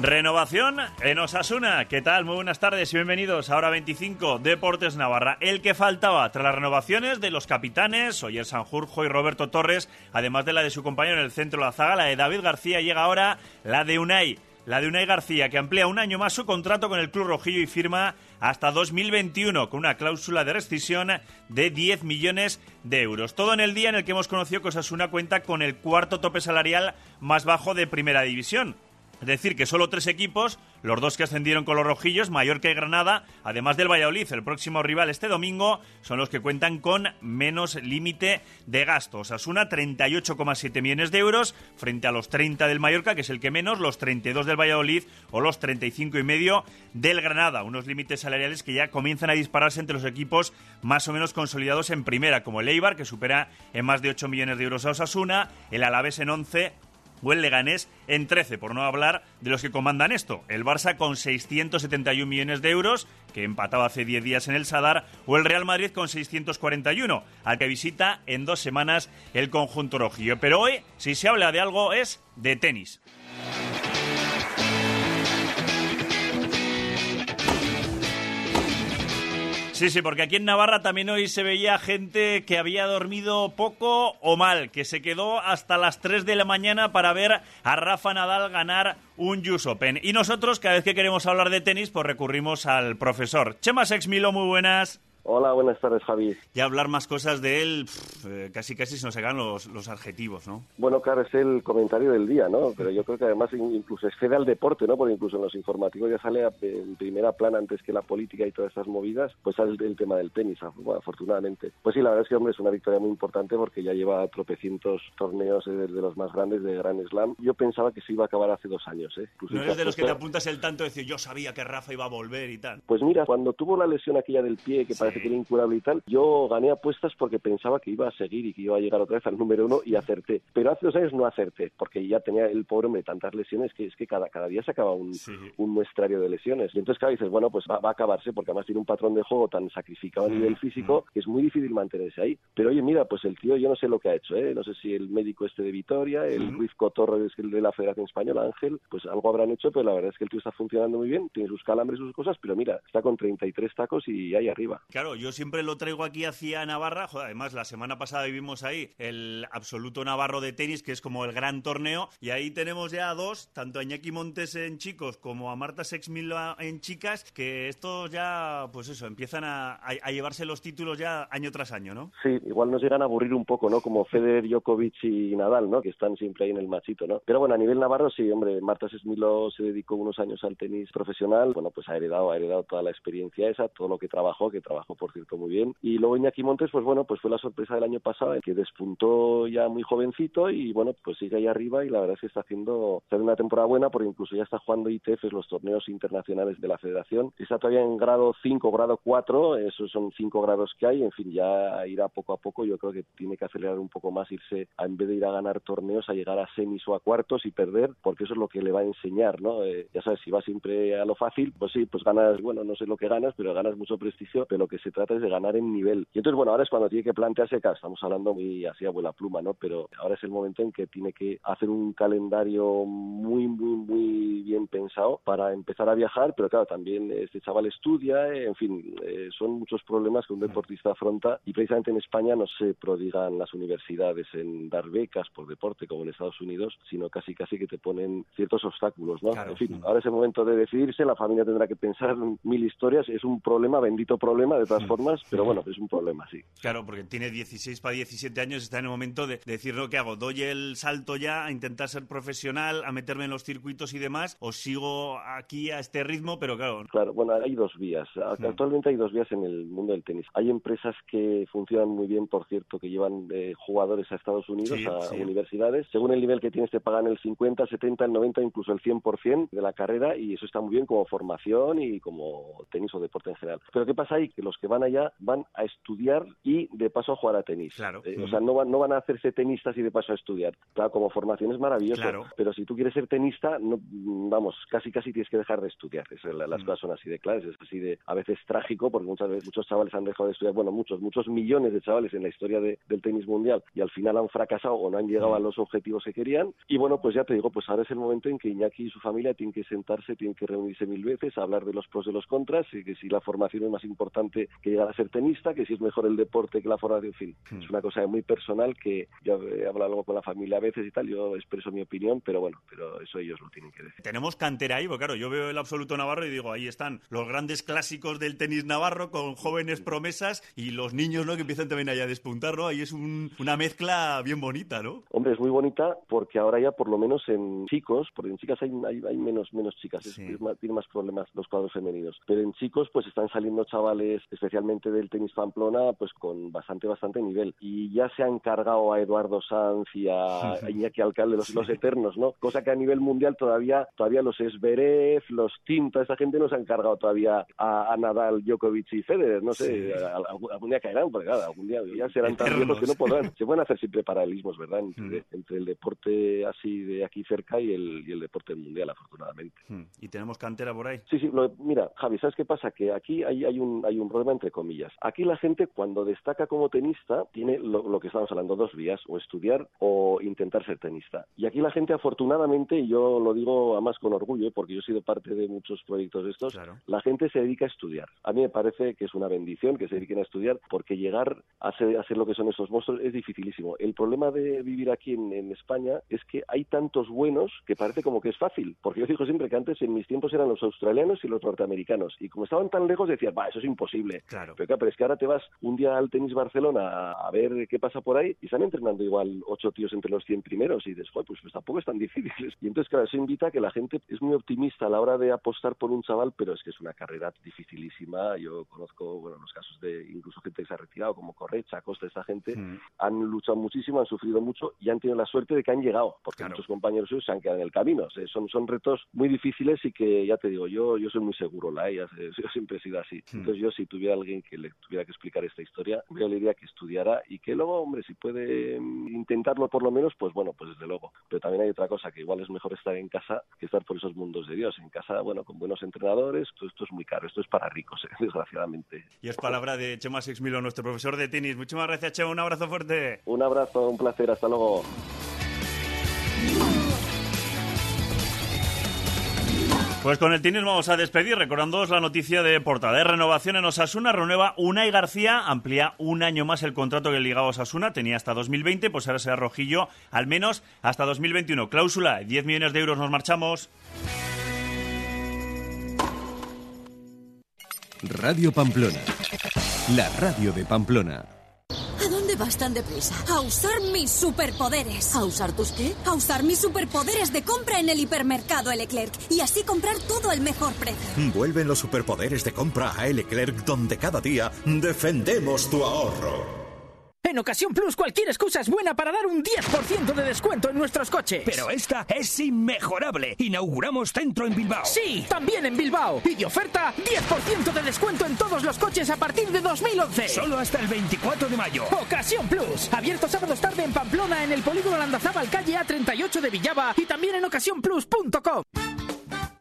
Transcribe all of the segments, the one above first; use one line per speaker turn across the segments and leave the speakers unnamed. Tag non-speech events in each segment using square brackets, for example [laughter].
Renovación en Osasuna. ¿Qué tal? Muy buenas tardes y bienvenidos a Hora 25 Deportes Navarra. El que faltaba tras las renovaciones de los capitanes Oyer Sanjurjo y Roberto Torres, además de la de su compañero en el centro de la zaga, la de David García, llega ahora la de Unai. La de Unai García, que amplía un año más su contrato con el Club Rojillo y firma hasta 2021 con una cláusula de rescisión de 10 millones de euros. Todo en el día en el que hemos conocido que Osasuna cuenta con el cuarto tope salarial más bajo de Primera División. Es decir, que solo tres equipos, los dos que ascendieron con los rojillos, Mallorca y Granada, además del Valladolid, el próximo rival este domingo, son los que cuentan con menos límite de gastos. Asuna 38,7 millones de euros frente a los 30 del Mallorca, que es el que menos, los 32 del Valladolid o los 35 y medio del Granada. Unos límites salariales que ya comienzan a dispararse entre los equipos más o menos consolidados en primera, como el Eibar, que supera en más de 8 millones de euros a Osasuna, el Alavés en 11 o el Leganés en 13, por no hablar de los que comandan esto. El Barça con 671 millones de euros, que empataba hace 10 días en el Sadar, o el Real Madrid con 641, al que visita en dos semanas el conjunto rojillo. Pero hoy, si se habla de algo, es de tenis. Sí, sí, porque aquí en Navarra también hoy se veía gente que había dormido poco o mal, que se quedó hasta las 3 de la mañana para ver a Rafa Nadal ganar un US Open. Y nosotros, cada vez que queremos hablar de tenis, pues recurrimos al profesor. Chema Sexmilo, muy buenas.
Hola, buenas tardes, Javi.
Ya hablar más cosas de él, eh, casi casi se nos sacan los, los adjetivos, ¿no?
Bueno, claro, es el comentario del día, ¿no? Pero yo creo que además incluso excede al deporte, ¿no? Porque incluso en los informativos ya sale en primera plana antes que la política y todas estas movidas, pues sale el, tema del tenis, afortunadamente. Pues sí, la verdad es que, hombre, es una victoria muy importante porque ya lleva tropecientos torneos eh, de los más grandes de Grand Slam. Yo pensaba que se iba a acabar hace dos años, ¿eh?
no eres de los que te apuntas el tanto de decir, yo sabía que Rafa iba a volver y tal.
Pues mira, cuando tuvo la lesión aquella del pie, que parece incurable y tal, yo gané apuestas porque pensaba que iba a seguir y que iba a llegar otra vez al número uno y acerté. Pero hace dos años no acerté, porque ya tenía el pobre hombre tantas lesiones que es que cada, cada día se acaba un, un muestrario de lesiones. Y entonces, cada dices, bueno, pues va, a acabarse porque además tiene un patrón de juego tan sacrificado a nivel físico que es muy difícil mantenerse ahí. Pero oye, mira, pues el tío, yo no sé lo que ha hecho, ¿eh? No sé si el médico este de Vitoria, el Ruiz Cotorro, es el de la Federación Española, Ángel, pues algo habrán hecho, pero la verdad es que el tío está funcionando muy bien, tiene sus calambres, sus cosas, pero mira, está con 33 tacos y ahí arriba.
Claro, yo siempre lo traigo aquí hacia Navarra. además, la semana pasada vivimos ahí el absoluto Navarro de tenis, que es como el gran torneo. Y ahí tenemos ya a dos, tanto a Iñaki Montes en chicos como a Marta Sexmila en chicas, que estos ya, pues eso, empiezan a, llevarse los títulos ya año tras año, ¿no?
Sí, igual nos llegan a aburrir un poco, ¿no? Como Federer, Djokovic y Nadal, ¿no? Que están siempre ahí en el machito, ¿no? Pero bueno, a nivel navarro sí, hombre, Marta Sexmilo se dedicó unos años al tenis profesional, bueno, pues ha heredado, ha heredado toda la experiencia esa, todo lo que trabajó, que trabajó, por cierto, muy bien. Y luego Iñaki Montes, pues bueno, pues fue la sorpresa del año pasado, que despuntó ya muy jovencito y bueno, pues sigue ahí arriba y la verdad es que está haciendo, una temporada buena porque incluso ya está jugando ITF, los torneos internacionales de la federación. Está todavía en grado 5, grado 4, esos son 5 grados que hay, en fin, ya irá poco a poco, yo creo que tiene que acelerar un poco más, irse, a, en vez de ir a ganar torneos, a llegar a semis o a cuartos y perder, porque eso es lo que le va a enseñar, ¿no? Eh, ya sabes, si va siempre a lo fácil, pues sí, pues ganas, bueno, no sé lo que ganas, pero ganas mucho prestigio, pero lo que se trata es de ganar en nivel. Y entonces, bueno, ahora es cuando tiene que plantearse, claro, estamos hablando muy así a vuela pluma, ¿no? Pero ahora es el momento en que tiene que hacer un calendario muy, muy, muy bien pensado para empezar a viajar, pero claro, también este chaval estudia, en fin, eh, son muchos problemas que un deportista afronta y precisamente en España no se prodigan las universidades en dar becas por deporte como en Estados Unidos, sino casi casi que te ponen ciertos obstáculos, ¿no? en fin, ahora es el momento de decidirse, la familia tendrá que pensar mil historias, es un problema, bendito problema de todas formas, pero bueno, es un problema, sí.
Claro, porque tiene 16 para 17 años, está en el momento de, decir, ¿no? ¿qué hago? ¿Doy el salto ya a intentar ser profesional, a meterme en los circuitos y demás? ¿O sigo aquí a este ritmo? Pero claro.
Claro, bueno, hay dos vías. Actualmente hay dos vías en el mundo del tenis. Hay empresas que funcionan muy bien, por cierto, que llevan eh, jugadores a Estados Unidos, a universidades. Según el nivel que tienes, te pagan el 50, 70, el 90, incluso el 100% de la carrera y eso está muy bien como formación y como tenis o deporte en general. Pero ¿qué pasa ahí? Que los que van allá van a estudiar y de paso a jugar a tenis.
Claro.
Eh, O sea, no van, no van a hacerse tenistas y de paso a estudiar. Claro, como formación es maravilloso,
Claro.
pero si tú quieres ser tenista, no, vamos, casi casi tienes que dejar de estudiar. Es- la- las
Mm.
cosas son así de claras, es así de a veces trágico, porque muchas veces muchos chavales han dejado de estudiar, bueno, muchos, muchos millones de chavales en la historia de- del tenis mundial y al final han fracasado o no han llegado
Mm.
a los objetivos que querían. Y bueno, pues ya te digo, pues ahora es el momento en que Iñaki y su familia tienen que sentarse, tienen que reunirse mil veces, a hablar de los pros y los contras, y que si la formación es más importante que llegar a ser tenista, que si es mejor el deporte que la formación, en fin.
Mm.
Es una cosa muy personal que yo he hablado luego con la familia a veces y tal, yo expreso mi opinión, pero bueno, pero eso ellos lo tienen que decir.
Tenemos cantera ahí, porque claro, yo veo el absoluto navarro y digo, ahí están los grandes clásicos del tenis navarro con jóvenes promesas y los niños, ¿no? Que empiezan también allá a despuntar, ¿no? Ahí es un- una mezcla bien bonita, ¿no?
Hombre, es muy bonita porque ahora ya por lo menos en chicos, porque en chicas hay, hay, hay menos, menos chicas, es-
Sí.
es más- tiene más problemas los cuadros femeninos. Pero en chicos pues están saliendo chavales, especialmente del tenis Pamplona, pues con bastante, bastante nivel. Y ya se han cargado a Eduardo Sanz y a, a [laughs] Iñaki Alcalde, los, los eternos, ¿no? Cosa que a nivel mundial todavía, todavía los Esberev, los Tinta, esa gente no se han cargado todavía a, a Nadal, Djokovic y Federer, no sé,
Sí.
a- algún, día caerán, porque claro, algún día ya serán tan viejos que no podrán. [laughs] Se pueden hacer siempre paralelismos, ¿verdad? Entre,
Mm.
entre el deporte así de aquí cerca y el, y el deporte mundial, afortunadamente.
Hmm. Y tenemos cantera por ahí.
Sí, sí, lo- mira, Javi, ¿sabes qué pasa? Que aquí hay, hay, un, hay un problema entre comillas. Aquí la gente cuando destaca como tenista tiene lo, lo que estamos hablando, dos vías, o estudiar o intentar ser tenista. Y aquí la gente afortunadamente, y yo lo digo además con orgullo, porque yo he sido parte de muchos proyectos de estos,
Claro.
la gente se dedica a estudiar. A mí me parece que es una bendición que se dediquen a estudiar porque llegar a ser, a ser lo que son esos monstruos es dificilísimo. El problema de vivir aquí en, en España es que hay tantos buenos que parece como que es fácil. Porque yo digo siempre que antes en mis tiempos eran los australianos y los norteamericanos. Y como estaban tan lejos decías, va, eso es imposible.
Claro.
Pero, claro, pero es que ahora te vas un día al tenis Barcelona a, ver qué pasa por ahí y están entrenando igual ocho tíos entre los 100 primeros y dices, "Joder, pues, pues tampoco es tan difícil. [laughs] Y entonces, claro, eso invita a que la gente es muy optimista a la hora de apostar por un chaval, pero es que es una carrera dificilísima. Yo conozco, bueno, los casos de incluso gente que se ha retirado, como Correcha, Costa, esta gente,
Hmm.
han luchado muchísimo, han sufrido mucho y han tenido la suerte de que han llegado, porque
Claro.
muchos compañeros suyos se han quedado en el camino. O sea, son, son retos muy difíciles y que, ya te digo, yo, yo soy muy seguro, la yo, yo siempre he sido así.
Hmm.
Entonces yo si tuviera alguien que le tuviera que explicar esta historia, yo le diría que estudiara y que luego, hombre, si puede mm, intentarlo por lo menos, pues bueno, pues desde luego. Pero también hay otra cosa, que igual es mejor estar en casa que estar por esos mundos de Dios. En casa, bueno, con buenos entrenadores, pues esto es muy caro, esto es para ricos, eh, [laughs] desgraciadamente.
Y es palabra de Chema Sexmilo, nuestro profesor de tenis. Muchísimas gracias, Chema. Un abrazo fuerte.
Un abrazo, un placer, hasta luego.
Pues con el tenis vamos a despedir, recordándoos la noticia de portada de renovación en Osasuna. Renueva Unai García, amplía un año más el contrato que ligaba Osasuna, tenía hasta 2020, pues ahora será rojillo al menos hasta 2021. Cláusula, 10 millones de euros, nos marchamos.
Radio Pamplona. La radio de Pamplona.
¿A dónde vas tan deprisa? A usar mis superpoderes. ¿A usar tus qué? A usar mis superpoderes de compra en el hipermercado Leclerc y así comprar todo al mejor precio.
Vuelven los superpoderes de compra a Leclerc, donde cada día defendemos tu ahorro.
En Ocasión Plus, cualquier excusa es buena para dar un 10% de descuento en nuestros coches.
Pero esta es inmejorable. Inauguramos centro en Bilbao.
Sí, también en Bilbao. Y de oferta, 10% de descuento en todos los coches a partir de 2011.
Solo hasta el 24 de mayo.
Ocasión Plus. Abierto sábados tarde en Pamplona, en el polígono Landazábal, calle A38 de Villaba y también en ocasiónplus.com.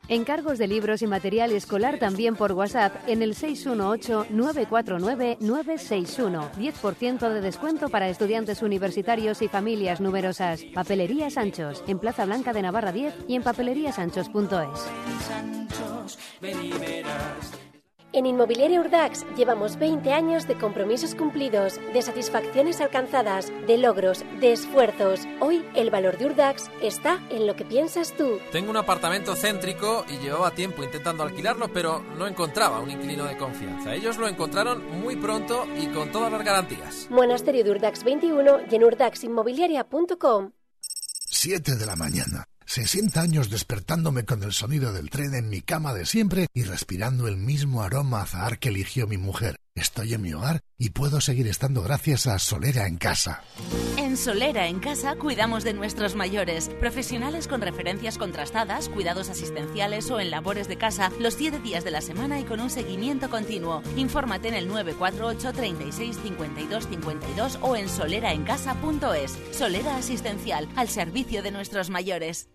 Encargos de libros y material escolar también por WhatsApp en el 618-949-961. 10% de descuento para estudiantes universitarios y familias numerosas. Papelería Sanchos, en Plaza Blanca de Navarra 10 y en papeleriasanchos.es.
En Inmobiliaria Urdax llevamos 20 años de compromisos cumplidos, de satisfacciones alcanzadas, de logros, de esfuerzos. Hoy el valor de Urdax está en lo que piensas tú.
Tengo un apartamento céntrico y llevaba tiempo intentando alquilarlo, pero no encontraba un inquilino de confianza. Ellos lo encontraron muy pronto y con todas las garantías.
Monasterio de Urdax 21 y en urdaxinmobiliaria.com.
7 de la mañana. 60 años despertándome con el sonido del tren en mi cama de siempre y respirando el mismo aroma azahar que eligió mi mujer. Estoy en mi hogar y puedo seguir estando gracias a Solera en Casa.
En Solera en Casa cuidamos de nuestros mayores, profesionales con referencias contrastadas, cuidados asistenciales o en labores de casa los 7 días de la semana y con un seguimiento continuo. Infórmate en el 948 36 52 52 o en soleraencasa.es. Solera Asistencial, al servicio de nuestros mayores.